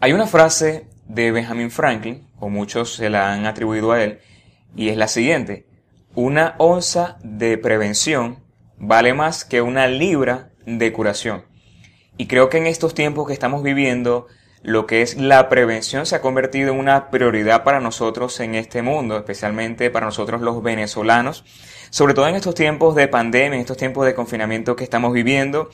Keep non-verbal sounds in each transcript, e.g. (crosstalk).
Hay una frase de Benjamin Franklin, o muchos se la han atribuido a él, y es la siguiente. Una onza de prevención vale más que una libra de curación. Y creo que en estos tiempos que estamos viviendo, lo que es la prevención se ha convertido en una prioridad para nosotros en este mundo, especialmente para nosotros los venezolanos, sobre todo en estos tiempos de pandemia, en estos tiempos de confinamiento que estamos viviendo.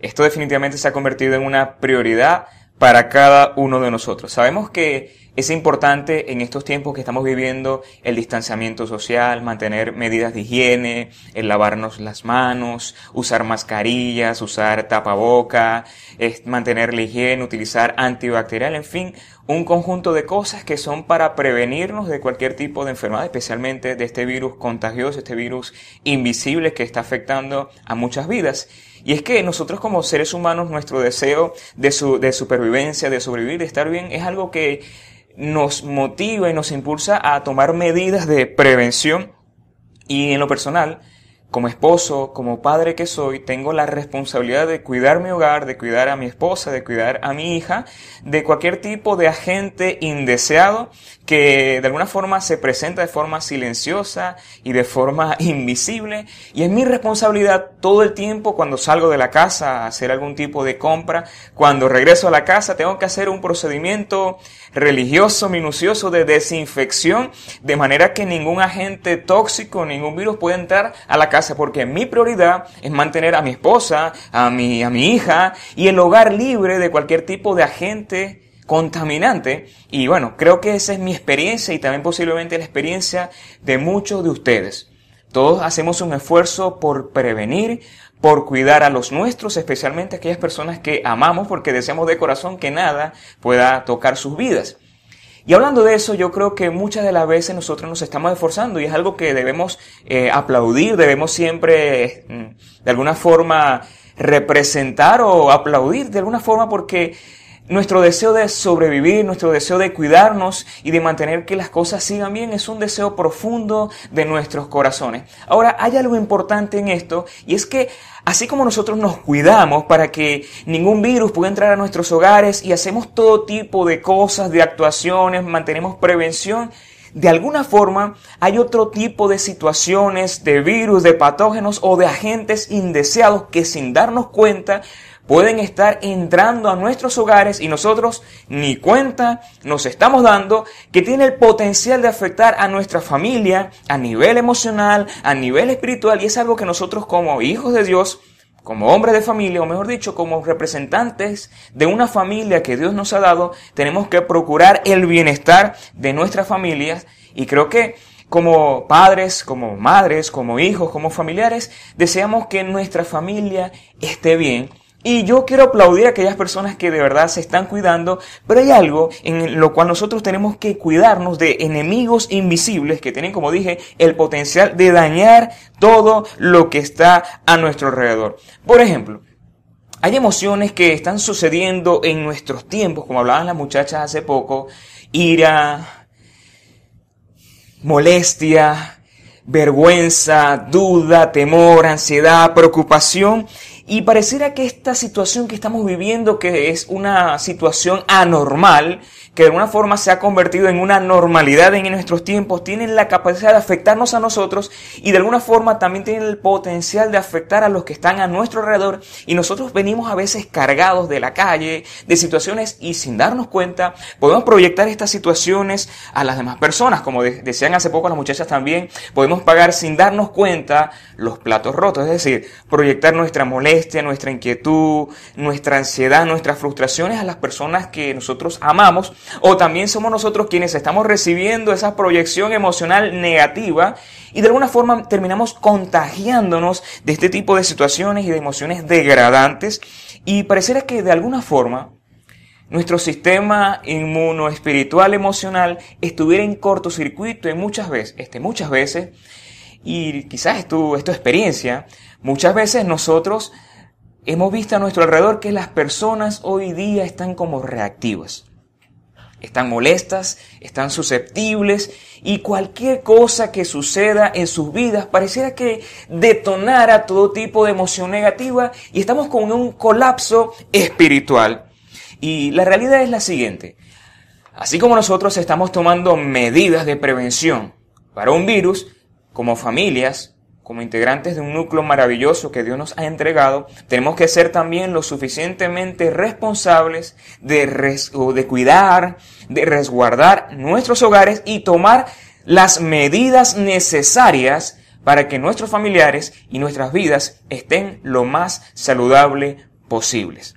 Esto definitivamente se ha convertido en una prioridad para cada uno de nosotros. Sabemos que es importante en estos tiempos que estamos viviendo el distanciamiento social, mantener medidas de higiene, el lavarnos las manos, usar mascarillas, usar tapaboca, mantener la higiene, utilizar antibacterial, en fin, un conjunto de cosas que son para prevenirnos de cualquier tipo de enfermedad, especialmente de este virus contagioso, este virus invisible que está afectando a muchas vidas. Y es que nosotros como seres humanos, nuestro deseo de, su, de supervivencia, de sobrevivir, de estar bien, es algo que nos motiva y nos impulsa a tomar medidas de prevención. Y en lo personal, como esposo, como padre que soy, tengo la responsabilidad de cuidar mi hogar, de cuidar a mi esposa, de cuidar a mi hija, de cualquier tipo de agente indeseado que de alguna forma se presenta de forma silenciosa y de forma (laughs) invisible. Y es mi responsabilidad todo el tiempo cuando salgo de la casa a hacer algún tipo de compra, cuando regreso a la casa tengo que hacer un procedimiento religioso, minucioso de desinfección, de manera que ningún agente tóxico, ningún virus pueda entrar a la casa, porque mi prioridad es mantener a mi esposa, a mi, a mi hija y el hogar libre de cualquier tipo de agente contaminante. Y bueno, creo que esa es mi experiencia y también posiblemente la experiencia de muchos de ustedes. Todos hacemos un esfuerzo por prevenir, por cuidar a los nuestros, especialmente aquellas personas que amamos porque deseamos de corazón que nada pueda tocar sus vidas. Y hablando de eso, yo creo que muchas de las veces nosotros nos estamos esforzando y es algo que debemos eh, aplaudir, debemos siempre mm, de alguna forma representar o aplaudir de alguna forma porque nuestro deseo de sobrevivir, nuestro deseo de cuidarnos y de mantener que las cosas sigan bien es un deseo profundo de nuestros corazones. Ahora, hay algo importante en esto y es que así como nosotros nos cuidamos para que ningún virus pueda entrar a nuestros hogares y hacemos todo tipo de cosas, de actuaciones, mantenemos prevención, de alguna forma hay otro tipo de situaciones, de virus, de patógenos o de agentes indeseados que sin darnos cuenta pueden estar entrando a nuestros hogares y nosotros ni cuenta nos estamos dando que tiene el potencial de afectar a nuestra familia a nivel emocional, a nivel espiritual y es algo que nosotros como hijos de Dios, como hombres de familia, o mejor dicho, como representantes de una familia que Dios nos ha dado, tenemos que procurar el bienestar de nuestras familias. Y creo que como padres, como madres, como hijos, como familiares, deseamos que nuestra familia esté bien y yo quiero aplaudir a aquellas personas que de verdad se están cuidando, pero hay algo en lo cual nosotros tenemos que cuidarnos de enemigos invisibles que tienen, como dije, el potencial de dañar todo lo que está a nuestro alrededor. Por ejemplo, hay emociones que están sucediendo en nuestros tiempos, como hablaban las muchachas hace poco, ira, molestia, vergüenza, duda, temor, ansiedad, preocupación y pareciera que esta situación que estamos viviendo, que es una situación anormal, que de alguna forma se ha convertido en una normalidad en nuestros tiempos, tienen la capacidad de afectarnos a nosotros y de alguna forma también tienen el potencial de afectar a los que están a nuestro alrededor. Y nosotros venimos a veces cargados de la calle, de situaciones y sin darnos cuenta podemos proyectar estas situaciones a las demás personas, como decían hace poco las muchachas también, podemos pagar sin darnos cuenta los platos rotos, es decir, proyectar nuestra molestia, nuestra inquietud, nuestra ansiedad, nuestras frustraciones a las personas que nosotros amamos o también somos nosotros quienes estamos recibiendo esa proyección emocional negativa y de alguna forma terminamos contagiándonos de este tipo de situaciones y de emociones degradantes. Y pareciera que de alguna forma nuestro sistema inmunoespiritual emocional estuviera en cortocircuito y muchas veces, este, muchas veces, y quizás es tu, es tu experiencia, muchas veces nosotros hemos visto a nuestro alrededor que las personas hoy día están como reactivas están molestas, están susceptibles y cualquier cosa que suceda en sus vidas pareciera que detonara todo tipo de emoción negativa y estamos con un colapso espiritual. Y la realidad es la siguiente. Así como nosotros estamos tomando medidas de prevención para un virus, como familias, como integrantes de un núcleo maravilloso que Dios nos ha entregado, tenemos que ser también lo suficientemente responsables de, de cuidar, de resguardar nuestros hogares y tomar las medidas necesarias para que nuestros familiares y nuestras vidas estén lo más saludable posibles.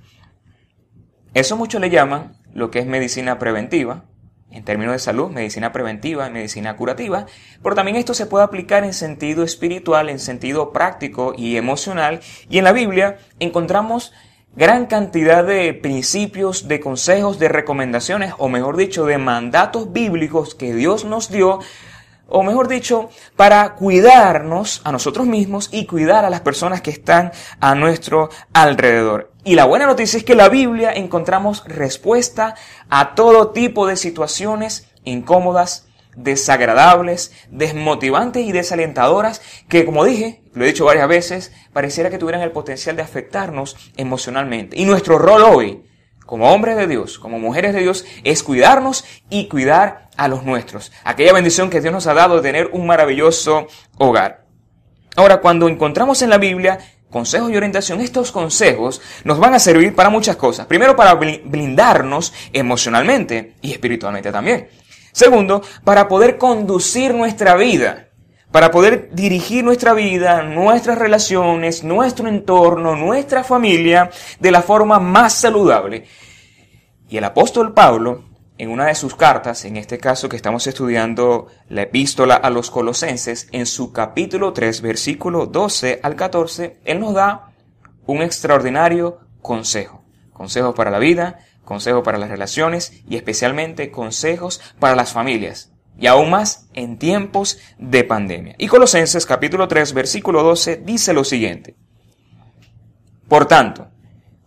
Eso muchos le llaman lo que es medicina preventiva, en términos de salud, medicina preventiva medicina curativa, pero también esto se puede aplicar en sentido espiritual, en sentido práctico y emocional, y en la Biblia encontramos gran cantidad de principios, de consejos, de recomendaciones, o mejor dicho, de mandatos bíblicos que Dios nos dio o mejor dicho, para cuidarnos a nosotros mismos y cuidar a las personas que están a nuestro alrededor. Y la buena noticia es que en la Biblia encontramos respuesta a todo tipo de situaciones incómodas, desagradables, desmotivantes y desalentadoras que, como dije, lo he dicho varias veces, pareciera que tuvieran el potencial de afectarnos emocionalmente. Y nuestro rol hoy como hombres de Dios, como mujeres de Dios, es cuidarnos y cuidar a los nuestros. Aquella bendición que Dios nos ha dado de tener un maravilloso hogar. Ahora, cuando encontramos en la Biblia consejos y orientación, estos consejos nos van a servir para muchas cosas. Primero, para blindarnos emocionalmente y espiritualmente también. Segundo, para poder conducir nuestra vida para poder dirigir nuestra vida, nuestras relaciones, nuestro entorno, nuestra familia de la forma más saludable. Y el apóstol Pablo, en una de sus cartas, en este caso que estamos estudiando la epístola a los colosenses, en su capítulo 3, versículo 12 al 14, él nos da un extraordinario consejo. Consejos para la vida, consejos para las relaciones y especialmente consejos para las familias y aún más en tiempos de pandemia. Y Colosenses capítulo 3 versículo 12 dice lo siguiente. Por tanto,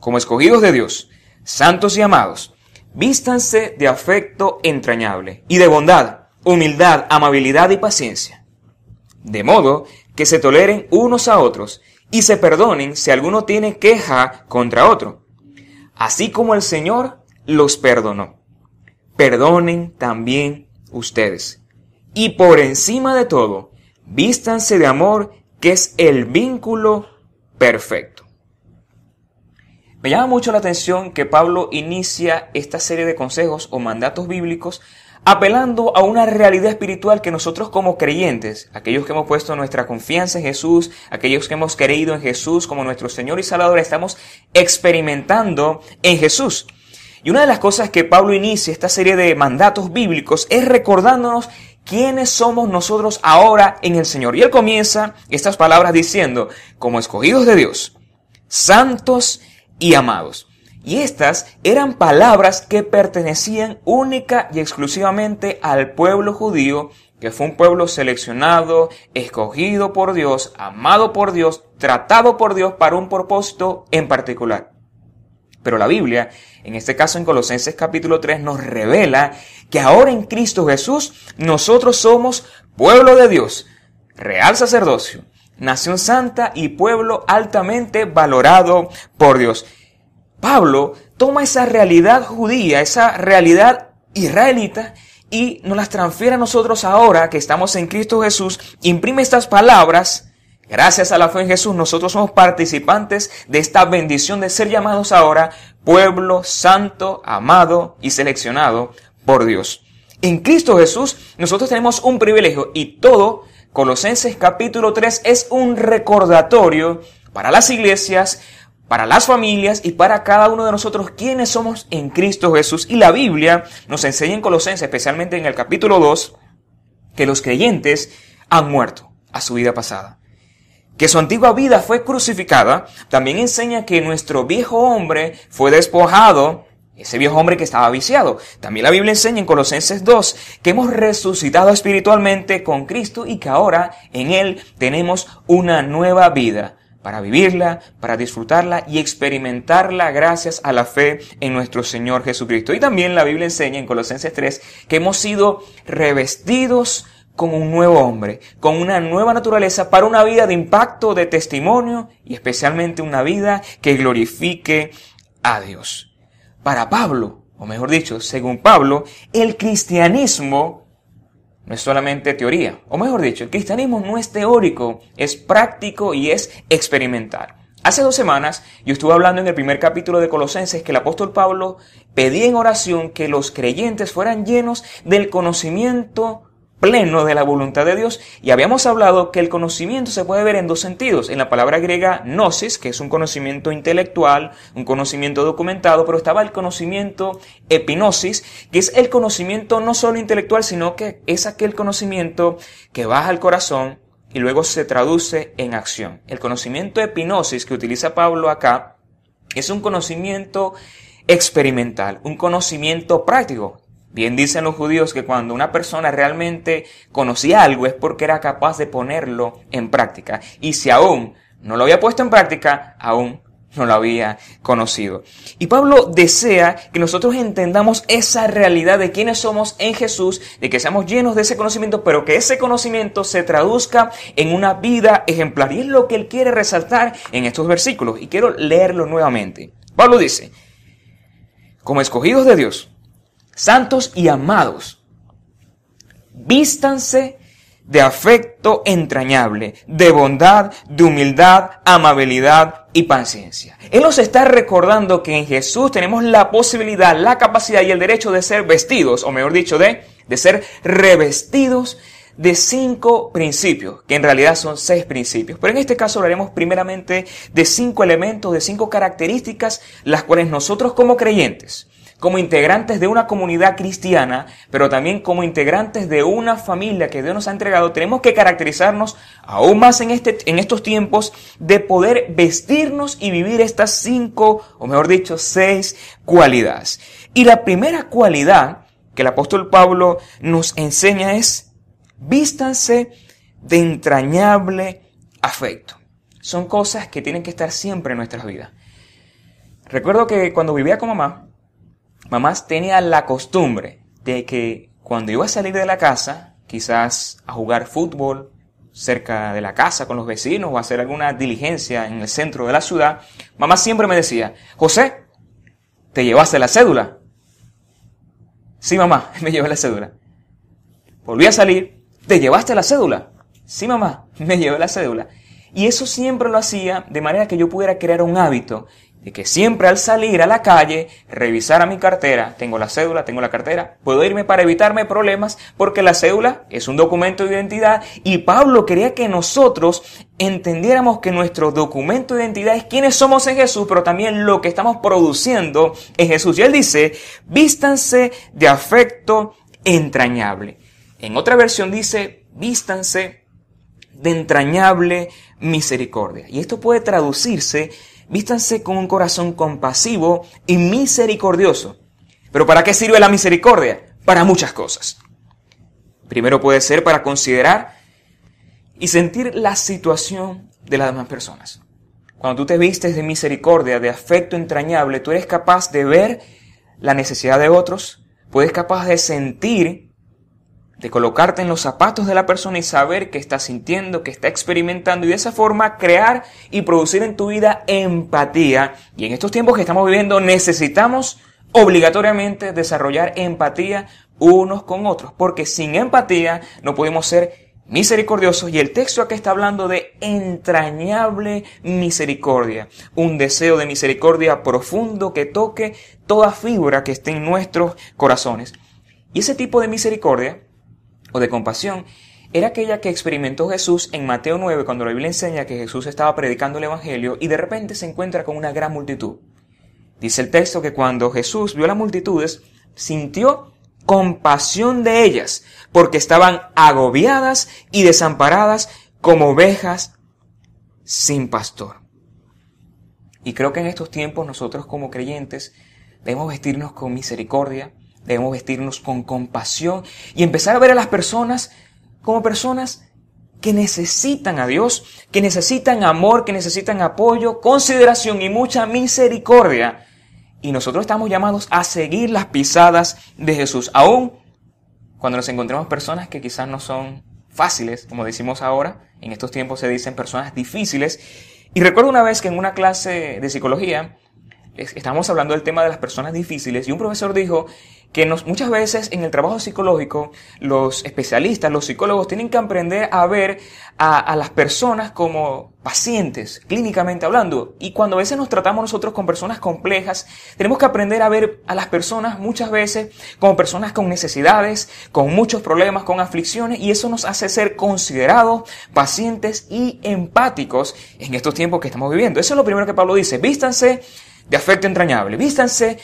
como escogidos de Dios, santos y amados, vístanse de afecto entrañable y de bondad, humildad, amabilidad y paciencia, de modo que se toleren unos a otros y se perdonen si alguno tiene queja contra otro, así como el Señor los perdonó. Perdonen también ustedes. Y por encima de todo, vístanse de amor, que es el vínculo perfecto. Me llama mucho la atención que Pablo inicia esta serie de consejos o mandatos bíblicos apelando a una realidad espiritual que nosotros como creyentes, aquellos que hemos puesto nuestra confianza en Jesús, aquellos que hemos creído en Jesús como nuestro Señor y Salvador, estamos experimentando en Jesús. Y una de las cosas que Pablo inicia esta serie de mandatos bíblicos es recordándonos quiénes somos nosotros ahora en el Señor. Y él comienza estas palabras diciendo, como escogidos de Dios, santos y amados. Y estas eran palabras que pertenecían única y exclusivamente al pueblo judío, que fue un pueblo seleccionado, escogido por Dios, amado por Dios, tratado por Dios para un propósito en particular. Pero la Biblia, en este caso en Colosenses capítulo 3, nos revela que ahora en Cristo Jesús nosotros somos pueblo de Dios, real sacerdocio, nación santa y pueblo altamente valorado por Dios. Pablo toma esa realidad judía, esa realidad israelita, y nos las transfiere a nosotros ahora que estamos en Cristo Jesús, imprime estas palabras, Gracias a la fe en Jesús, nosotros somos participantes de esta bendición de ser llamados ahora pueblo santo, amado y seleccionado por Dios. En Cristo Jesús, nosotros tenemos un privilegio y todo, Colosenses capítulo 3, es un recordatorio para las iglesias, para las familias y para cada uno de nosotros quienes somos en Cristo Jesús. Y la Biblia nos enseña en Colosenses, especialmente en el capítulo 2, que los creyentes han muerto a su vida pasada que su antigua vida fue crucificada, también enseña que nuestro viejo hombre fue despojado, ese viejo hombre que estaba viciado. También la Biblia enseña en Colosenses 2 que hemos resucitado espiritualmente con Cristo y que ahora en Él tenemos una nueva vida para vivirla, para disfrutarla y experimentarla gracias a la fe en nuestro Señor Jesucristo. Y también la Biblia enseña en Colosenses 3 que hemos sido revestidos con un nuevo hombre, con una nueva naturaleza para una vida de impacto, de testimonio y especialmente una vida que glorifique a Dios. para Pablo, o mejor dicho, según Pablo, el cristianismo no es solamente teoría, o mejor dicho, el cristianismo no es teórico, es práctico y es experimental. Hace dos semanas yo estuve hablando en el primer capítulo de Colosenses que el apóstol Pablo pedía en oración que los creyentes fueran llenos del conocimiento pleno de la voluntad de Dios y habíamos hablado que el conocimiento se puede ver en dos sentidos. En la palabra griega gnosis, que es un conocimiento intelectual, un conocimiento documentado, pero estaba el conocimiento epinosis, que es el conocimiento no solo intelectual, sino que es aquel conocimiento que baja al corazón y luego se traduce en acción. El conocimiento epinosis que utiliza Pablo acá es un conocimiento experimental, un conocimiento práctico. Bien dicen los judíos que cuando una persona realmente conocía algo es porque era capaz de ponerlo en práctica. Y si aún no lo había puesto en práctica, aún no lo había conocido. Y Pablo desea que nosotros entendamos esa realidad de quiénes somos en Jesús, de que seamos llenos de ese conocimiento, pero que ese conocimiento se traduzca en una vida ejemplar. Y es lo que él quiere resaltar en estos versículos. Y quiero leerlo nuevamente. Pablo dice, como escogidos de Dios, santos y amados, vístanse de afecto entrañable, de bondad, de humildad, amabilidad y paciencia. Él nos está recordando que en Jesús tenemos la posibilidad, la capacidad y el derecho de ser vestidos, o mejor dicho, de, de ser revestidos de cinco principios, que en realidad son seis principios. Pero en este caso hablaremos primeramente de cinco elementos, de cinco características, las cuales nosotros como creyentes como integrantes de una comunidad cristiana, pero también como integrantes de una familia que Dios nos ha entregado, tenemos que caracterizarnos aún más en, este, en estos tiempos de poder vestirnos y vivir estas cinco, o mejor dicho, seis cualidades. Y la primera cualidad que el apóstol Pablo nos enseña es, vístanse de entrañable afecto. Son cosas que tienen que estar siempre en nuestras vidas. Recuerdo que cuando vivía con mamá, mamás tenía la costumbre de que cuando iba a salir de la casa, quizás a jugar fútbol cerca de la casa con los vecinos o a hacer alguna diligencia en el centro de la ciudad, mamá siempre me decía, José, ¿te llevaste la cédula? Sí, mamá, (laughs) me llevé la cédula. Volví a salir, ¿te llevaste la cédula? Sí, mamá, (laughs) me llevé la cédula. Y eso siempre lo hacía de manera que yo pudiera crear un hábito de que siempre al salir a la calle, revisar a mi cartera, tengo la cédula, tengo la cartera, puedo irme para evitarme problemas porque la cédula es un documento de identidad y Pablo quería que nosotros entendiéramos que nuestro documento de identidad es quiénes somos en Jesús, pero también lo que estamos produciendo en Jesús. Y él dice, vístanse de afecto entrañable. En otra versión dice, vístanse de entrañable misericordia. Y esto puede traducirse vístanse con un corazón compasivo y misericordioso. ¿Pero para qué sirve la misericordia? Para muchas cosas. Primero puede ser para considerar y sentir la situación de las demás personas. Cuando tú te vistes de misericordia, de afecto entrañable, tú eres capaz de ver la necesidad de otros, puedes capaz de sentir de colocarte en los zapatos de la persona y saber qué está sintiendo, qué está experimentando y de esa forma crear y producir en tu vida empatía. Y en estos tiempos que estamos viviendo necesitamos obligatoriamente desarrollar empatía unos con otros, porque sin empatía no podemos ser misericordiosos y el texto aquí está hablando de entrañable misericordia, un deseo de misericordia profundo que toque toda fibra que esté en nuestros corazones. Y ese tipo de misericordia o de compasión era aquella que experimentó Jesús en Mateo 9 cuando la Biblia enseña que Jesús estaba predicando el Evangelio y de repente se encuentra con una gran multitud. Dice el texto que cuando Jesús vio las multitudes, sintió compasión de ellas, porque estaban agobiadas y desamparadas como ovejas sin pastor. Y creo que en estos tiempos nosotros como creyentes debemos vestirnos con misericordia, Debemos vestirnos con compasión y empezar a ver a las personas como personas que necesitan a Dios, que necesitan amor, que necesitan apoyo, consideración y mucha misericordia. Y nosotros estamos llamados a seguir las pisadas de Jesús, aún cuando nos encontremos personas que quizás no son fáciles, como decimos ahora, en estos tiempos se dicen personas difíciles. Y recuerdo una vez que en una clase de psicología estamos hablando del tema de las personas difíciles y un profesor dijo que nos, muchas veces en el trabajo psicológico los especialistas, los psicólogos tienen que aprender a ver a, a, las personas como pacientes, clínicamente hablando. Y cuando a veces nos tratamos nosotros con personas complejas, tenemos que aprender a ver a las personas muchas veces como personas con necesidades, con muchos problemas, con aflicciones, y eso nos hace ser considerados pacientes y empáticos en estos tiempos que estamos viviendo. Eso es lo primero que Pablo dice, vístanse de afecto entrañable, vístanse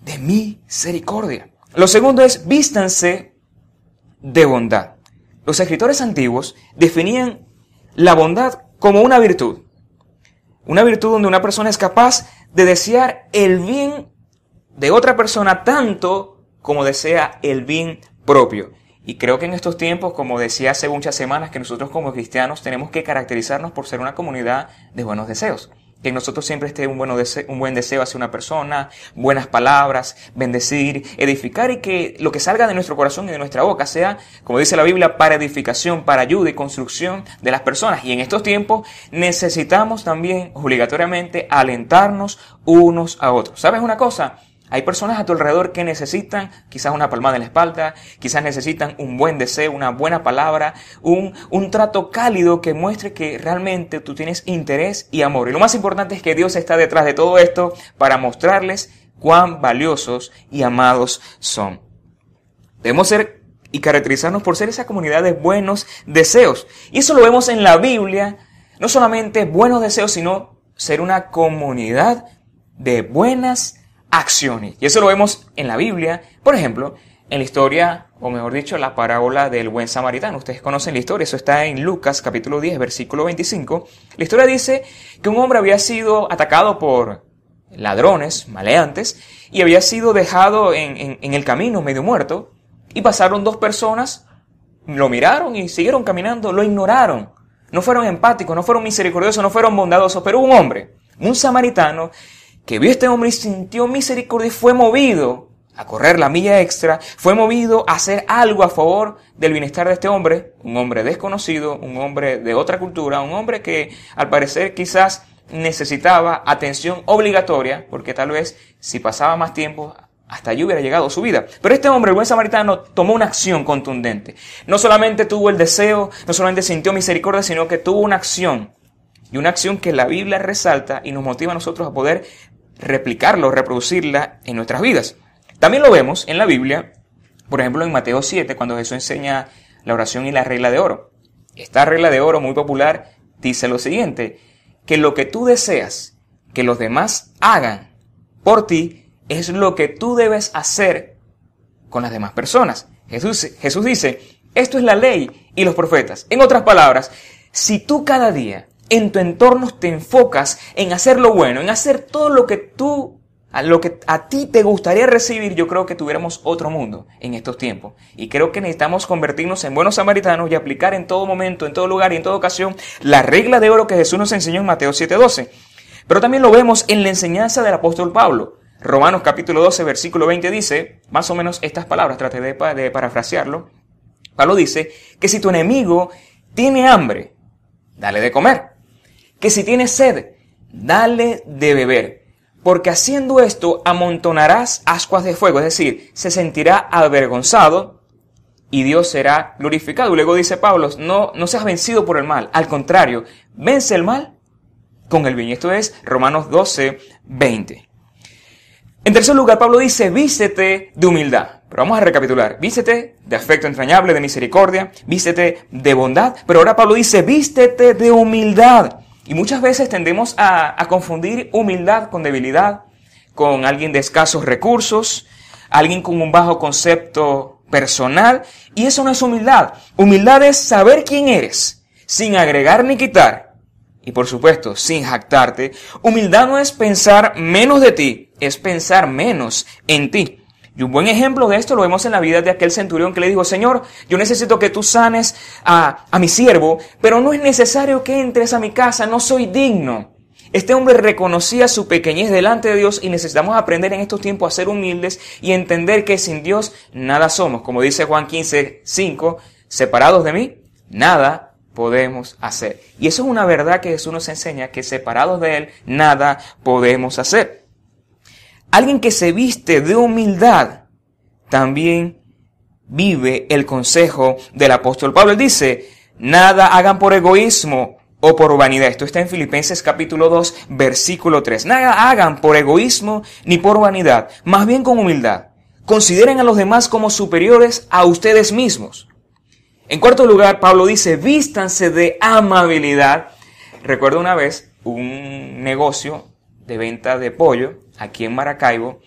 de misericordia. Lo segundo es vístanse de bondad. Los escritores antiguos definían la bondad como una virtud. Una virtud donde una persona es capaz de desear el bien de otra persona tanto como desea el bien propio. Y creo que en estos tiempos, como decía hace muchas semanas, que nosotros como cristianos tenemos que caracterizarnos por ser una comunidad de buenos deseos que en nosotros siempre esté un, bueno un buen deseo hacia una persona, buenas palabras, bendecir, edificar y que lo que salga de nuestro corazón y de nuestra boca sea, como dice la Biblia, para edificación, para ayuda y construcción de las personas. Y en estos tiempos necesitamos también obligatoriamente alentarnos unos a otros. ¿Sabes una cosa? Hay personas a tu alrededor que necesitan quizás una palmada en la espalda, quizás necesitan un buen deseo, una buena palabra, un, un trato cálido que muestre que realmente tú tienes interés y amor. Y lo más importante es que Dios está detrás de todo esto para mostrarles cuán valiosos y amados son. Debemos ser y caracterizarnos por ser esa comunidad de buenos deseos. Y eso lo vemos en la Biblia, no solamente buenos deseos, sino ser una comunidad de buenas acciones. Y eso lo vemos en la Biblia, por ejemplo, en la historia, o mejor dicho, la parábola del buen samaritano. Ustedes conocen la historia, eso está en Lucas capítulo 10, versículo 25. La historia dice que un hombre había sido atacado por ladrones, maleantes, y había sido dejado en, en el camino medio muerto, y pasaron dos personas, lo miraron y siguieron caminando, lo ignoraron. No fueron empáticos, no fueron misericordiosos, no fueron bondadosos, pero un hombre, un samaritano, que vio este hombre y sintió misericordia y fue movido a correr la milla extra, fue movido a hacer algo a favor del bienestar de este hombre, un hombre desconocido, un hombre de otra cultura, un hombre que al parecer quizás necesitaba atención obligatoria, porque tal vez si pasaba más tiempo, hasta allí hubiera llegado su vida. Pero este hombre, el buen samaritano, tomó una acción contundente. No solamente tuvo el deseo, no solamente sintió misericordia, sino que tuvo una acción. Y una acción que la Biblia resalta y nos motiva a nosotros a poder replicarlo, reproducirla en nuestras vidas. También lo vemos en la Biblia, por ejemplo en Mateo 7, cuando Jesús enseña la oración y la regla de oro. Esta regla de oro muy popular dice lo siguiente, que lo que tú deseas que los demás hagan por ti es lo que tú debes hacer con las demás personas. Jesús, Jesús dice, esto es la ley y los profetas. En otras palabras, si tú cada día en tu entorno te enfocas en hacer lo bueno, en hacer todo lo que tú, a lo que a ti te gustaría recibir, yo creo que tuviéramos otro mundo en estos tiempos. Y creo que necesitamos convertirnos en buenos samaritanos y aplicar en todo momento, en todo lugar y en toda ocasión la regla de oro que Jesús nos enseñó en Mateo 7:12. Pero también lo vemos en la enseñanza del apóstol Pablo. Romanos capítulo 12, versículo 20 dice, más o menos estas palabras, trate de, de parafrasearlo. Pablo dice que si tu enemigo tiene hambre, dale de comer que si tienes sed, dale de beber, porque haciendo esto amontonarás ascuas de fuego, es decir, se sentirá avergonzado y Dios será glorificado. Luego dice Pablo, no, no seas vencido por el mal, al contrario, vence el mal con el bien. Esto es Romanos 12, 20. En tercer lugar, Pablo dice, vístete de humildad. Pero vamos a recapitular. Vístete de afecto entrañable, de misericordia, vístete de bondad. Pero ahora Pablo dice, vístete de humildad. Y muchas veces tendemos a, confundir humildad con debilidad, con alguien de escasos recursos, alguien con un bajo concepto personal, y eso no es humildad. Humildad es saber quién eres, sin agregar ni quitar, y por supuesto, sin jactarte. Humildad no es pensar menos de ti, es pensar menos en ti. Y un buen ejemplo de esto lo vemos en la vida de aquel centurión que le dijo, Señor, yo necesito que tú sanes a, a mi siervo, pero no es necesario que entres a mi casa, no soy digno. Este hombre reconocía su pequeñez delante de Dios y necesitamos aprender en estos tiempos a ser humildes y entender que sin Dios nada somos. Como dice Juan 15, 5, separados de mí, nada podemos hacer. Y eso es una verdad que Jesús nos enseña, que separados de Él, nada podemos hacer. Alguien que se viste de humildad, también vive el consejo del apóstol Pablo. Él dice, nada hagan por egoísmo o por vanidad. Esto está en Filipenses capítulo 2, versículo 3. Nada hagan por egoísmo ni por vanidad, más bien con humildad. Consideren a los demás como superiores a ustedes mismos. En cuarto lugar, Pablo dice, vístanse de amabilidad. Recuerdo una vez un negocio de venta de pollo aquí en Maracaibo,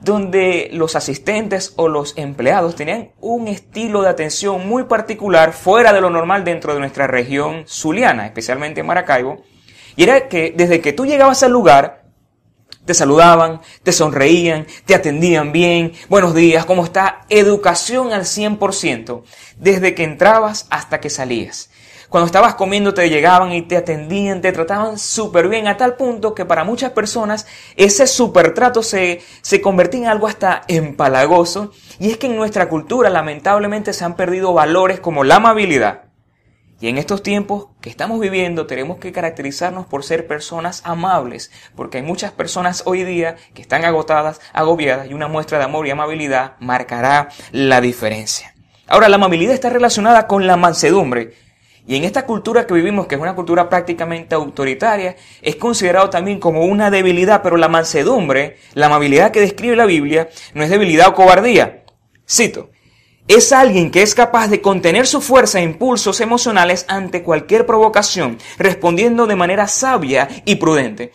donde los asistentes o los empleados tenían un estilo de atención muy particular fuera de lo normal dentro de nuestra región zuliana, especialmente en Maracaibo, y era que desde que tú llegabas al lugar, te saludaban, te sonreían, te atendían bien, buenos días, ¿cómo está? Educación al 100%, desde que entrabas hasta que salías. Cuando estabas comiendo te llegaban y te atendían, te trataban súper bien a tal punto que para muchas personas ese super trato se, se convertía en algo hasta empalagoso. Y es que en nuestra cultura lamentablemente se han perdido valores como la amabilidad. Y en estos tiempos que estamos viviendo tenemos que caracterizarnos por ser personas amables, porque hay muchas personas hoy día que están agotadas, agobiadas, y una muestra de amor y amabilidad marcará la diferencia. Ahora, la amabilidad está relacionada con la mansedumbre, y en esta cultura que vivimos, que es una cultura prácticamente autoritaria, es considerado también como una debilidad, pero la mansedumbre, la amabilidad que describe la Biblia, no es debilidad o cobardía. Cito, es alguien que es capaz de contener su fuerza e impulsos emocionales ante cualquier provocación, respondiendo de manera sabia y prudente.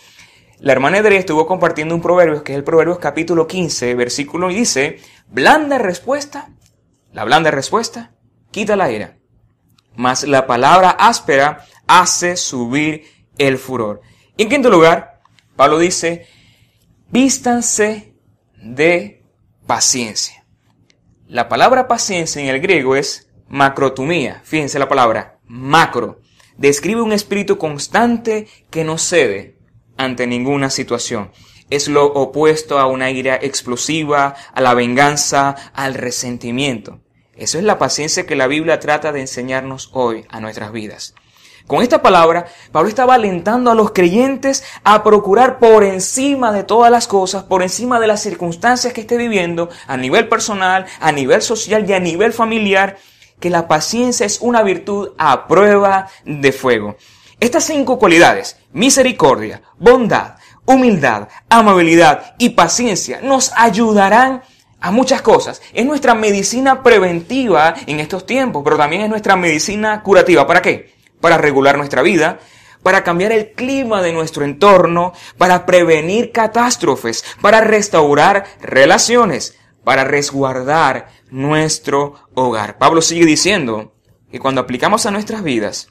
La hermana Edrey estuvo compartiendo un proverbio, que es el Proverbios capítulo 15, versículo, y dice, blanda respuesta, la blanda respuesta, quita la ira mas la palabra áspera hace subir el furor. Y en quinto lugar, Pablo dice, vístanse de paciencia. La palabra paciencia en el griego es macrotumía. Fíjense la palabra macro. Describe un espíritu constante que no cede ante ninguna situación. Es lo opuesto a una ira explosiva, a la venganza, al resentimiento. Eso es la paciencia que la Biblia trata de enseñarnos hoy a nuestras vidas. Con esta palabra, Pablo estaba alentando a los creyentes a procurar por encima de todas las cosas, por encima de las circunstancias que esté viviendo, a nivel personal, a nivel social y a nivel familiar, que la paciencia es una virtud a prueba de fuego. Estas cinco cualidades, misericordia, bondad, humildad, amabilidad y paciencia, nos ayudarán a muchas cosas. Es nuestra medicina preventiva en estos tiempos, pero también es nuestra medicina curativa. ¿Para qué? Para regular nuestra vida, para cambiar el clima de nuestro entorno, para prevenir catástrofes, para restaurar relaciones, para resguardar nuestro hogar. Pablo sigue diciendo que cuando aplicamos a nuestras vidas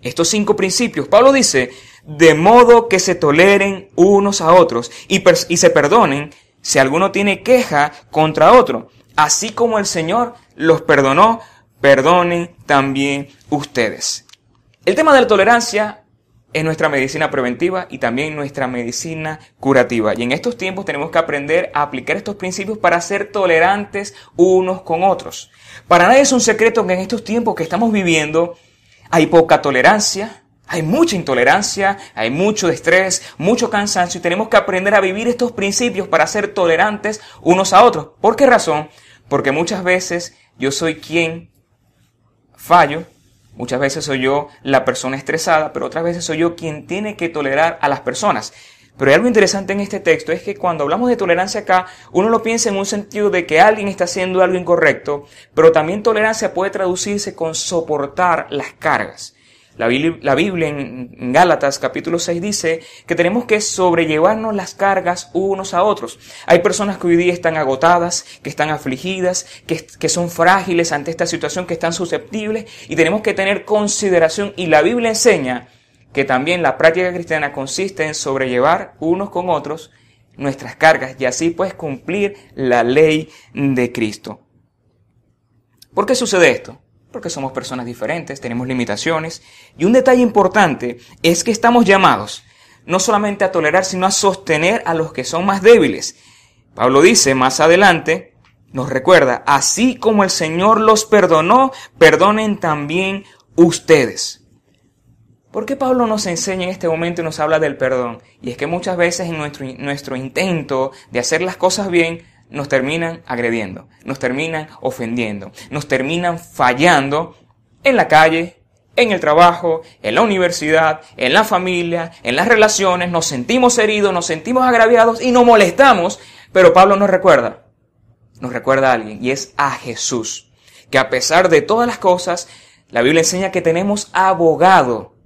estos cinco principios, Pablo dice, de modo que se toleren unos a otros y, y se perdonen si alguno tiene queja contra otro, así como el Señor los perdonó, perdonen también ustedes. El tema de la tolerancia es nuestra medicina preventiva y también nuestra medicina curativa. Y en estos tiempos tenemos que aprender a aplicar estos principios para ser tolerantes unos con otros. Para nadie es un secreto que en estos tiempos que estamos viviendo hay poca tolerancia, hay mucha intolerancia, hay mucho estrés, mucho cansancio y tenemos que aprender a vivir estos principios para ser tolerantes unos a otros. ¿Por qué razón? Porque muchas veces yo soy quien fallo, muchas veces soy yo la persona estresada, pero otras veces soy yo quien tiene que tolerar a las personas. Pero hay algo interesante en este texto, es que cuando hablamos de tolerancia acá, uno lo piensa en un sentido de que alguien está haciendo algo incorrecto, pero también tolerancia puede traducirse con soportar las cargas. La Biblia, en Gálatas capítulo 6 dice que tenemos que sobrellevarnos las cargas unos a otros. Hay personas que hoy día están agotadas, que están afligidas, que, que son frágiles ante esta situación, que están susceptibles y tenemos que tener consideración y la Biblia enseña que también la práctica cristiana consiste en sobrellevar unos con otros nuestras cargas y así pues cumplir la ley de Cristo. ¿Por qué sucede esto? Porque somos personas diferentes, tenemos limitaciones. Y un detalle importante es que estamos llamados no solamente a tolerar, sino a sostener a los que son más débiles. Pablo dice más adelante, nos recuerda, así como el Señor los perdonó, perdonen también ustedes. ¿Por qué Pablo nos enseña en este momento y nos habla del perdón? Y es que muchas veces en nuestro, nuestro intento de hacer las cosas bien, nos terminan agrediendo, nos terminan ofendiendo, nos terminan fallando en la calle, en el trabajo, en la universidad, en la familia, en las relaciones, nos sentimos heridos, nos sentimos agraviados y nos molestamos, pero Pablo nos recuerda, nos recuerda a alguien y es a Jesús, que a pesar de todas las cosas, la Biblia enseña que tenemos abogado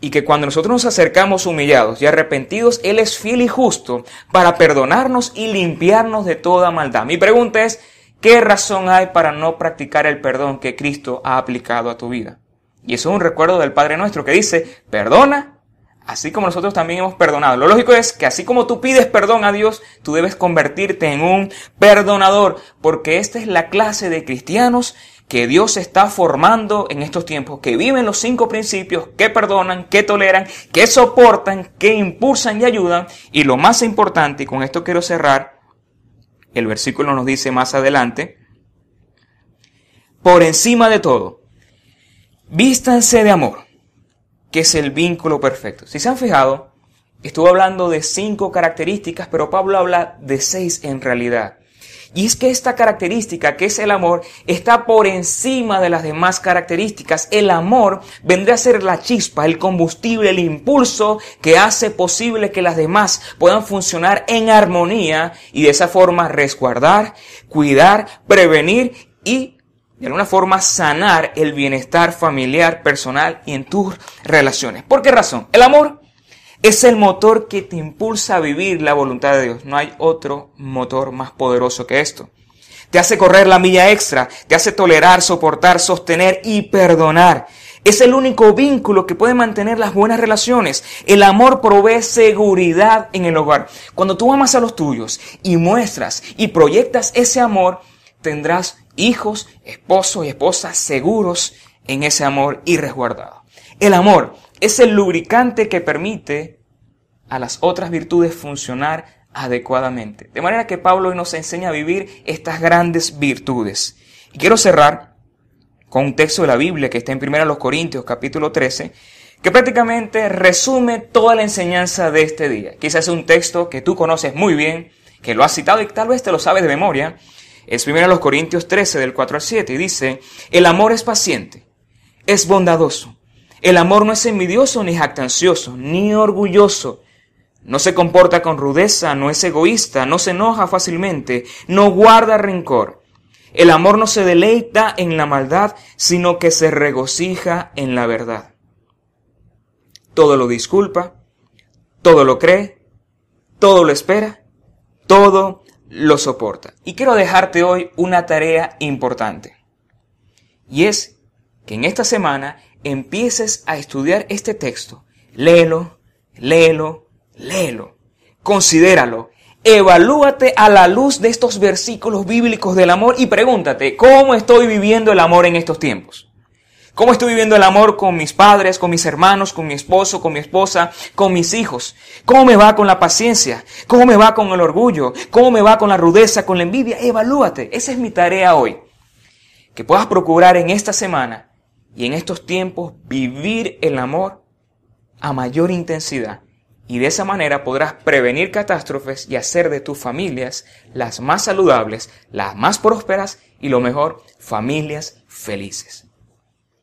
y que cuando nosotros nos acercamos humillados y arrepentidos, Él es fiel y justo para perdonarnos y limpiarnos de toda maldad. Mi pregunta es, ¿qué razón hay para no practicar el perdón que Cristo ha aplicado a tu vida? Y eso es un recuerdo del Padre nuestro que dice, perdona, así como nosotros también hemos perdonado. Lo lógico es que así como tú pides perdón a Dios, tú debes convertirte en un perdonador, porque esta es la clase de cristianos que Dios está formando en estos tiempos, que viven los cinco principios, que perdonan, que toleran, que soportan, que impulsan y ayudan. Y lo más importante, y con esto quiero cerrar, el versículo nos dice más adelante, por encima de todo, vístanse de amor, que es el vínculo perfecto. Si se han fijado, estuvo hablando de cinco características, pero Pablo habla de seis en realidad. Y es que esta característica, que es el amor, está por encima de las demás características. El amor vendría a ser la chispa, el combustible, el impulso que hace posible que las demás puedan funcionar en armonía y de esa forma resguardar, cuidar, prevenir y de alguna forma sanar el bienestar familiar, personal y en tus relaciones. ¿Por qué razón? El amor es el motor que te impulsa a vivir la voluntad de Dios. No hay otro motor más poderoso que esto. Te hace correr la milla extra, te hace tolerar, soportar, sostener y perdonar. Es el único vínculo que puede mantener las buenas relaciones. El amor provee seguridad en el hogar. Cuando tú amas a los tuyos y muestras y proyectas ese amor, tendrás hijos, esposos y esposas seguros en ese amor y resguardados. El amor es el lubricante que permite a las otras virtudes funcionar adecuadamente. De manera que Pablo hoy nos enseña a vivir estas grandes virtudes. Y quiero cerrar con un texto de la Biblia que está en 1 Corintios capítulo 13, que prácticamente resume toda la enseñanza de este día. Quizás es un texto que tú conoces muy bien, que lo has citado y tal vez te lo sabes de memoria. Es 1 Corintios 13 del 4 al 7 y dice, el amor es paciente, es bondadoso el amor no es envidioso ni jactancioso, ni orgulloso. No se comporta con rudeza, no es egoísta, no se enoja fácilmente, no guarda rencor. El amor no se deleita en la maldad, sino que se regocija en la verdad. Todo lo disculpa, todo lo cree, todo lo espera, todo lo soporta. Y quiero dejarte hoy una tarea importante. Y es que en esta semana empieces a estudiar este texto, léelo, léelo, léelo, considéralo, evalúate a la luz de estos versículos bíblicos del amor y pregúntate, ¿cómo estoy viviendo el amor en estos tiempos? ¿Cómo estoy viviendo el amor con mis padres, con mis hermanos, con mi esposo, con mi esposa, con mis hijos? ¿Cómo me va con la paciencia? ¿Cómo me va con el orgullo? ¿Cómo me va con la rudeza, con la envidia? Evalúate. Esa es mi tarea hoy. Que puedas procurar en esta semana y en estos tiempos vivir el amor a mayor intensidad. Y de esa manera podrás prevenir catástrofes y hacer de tus familias las más saludables, las más prósperas y lo mejor, familias felices.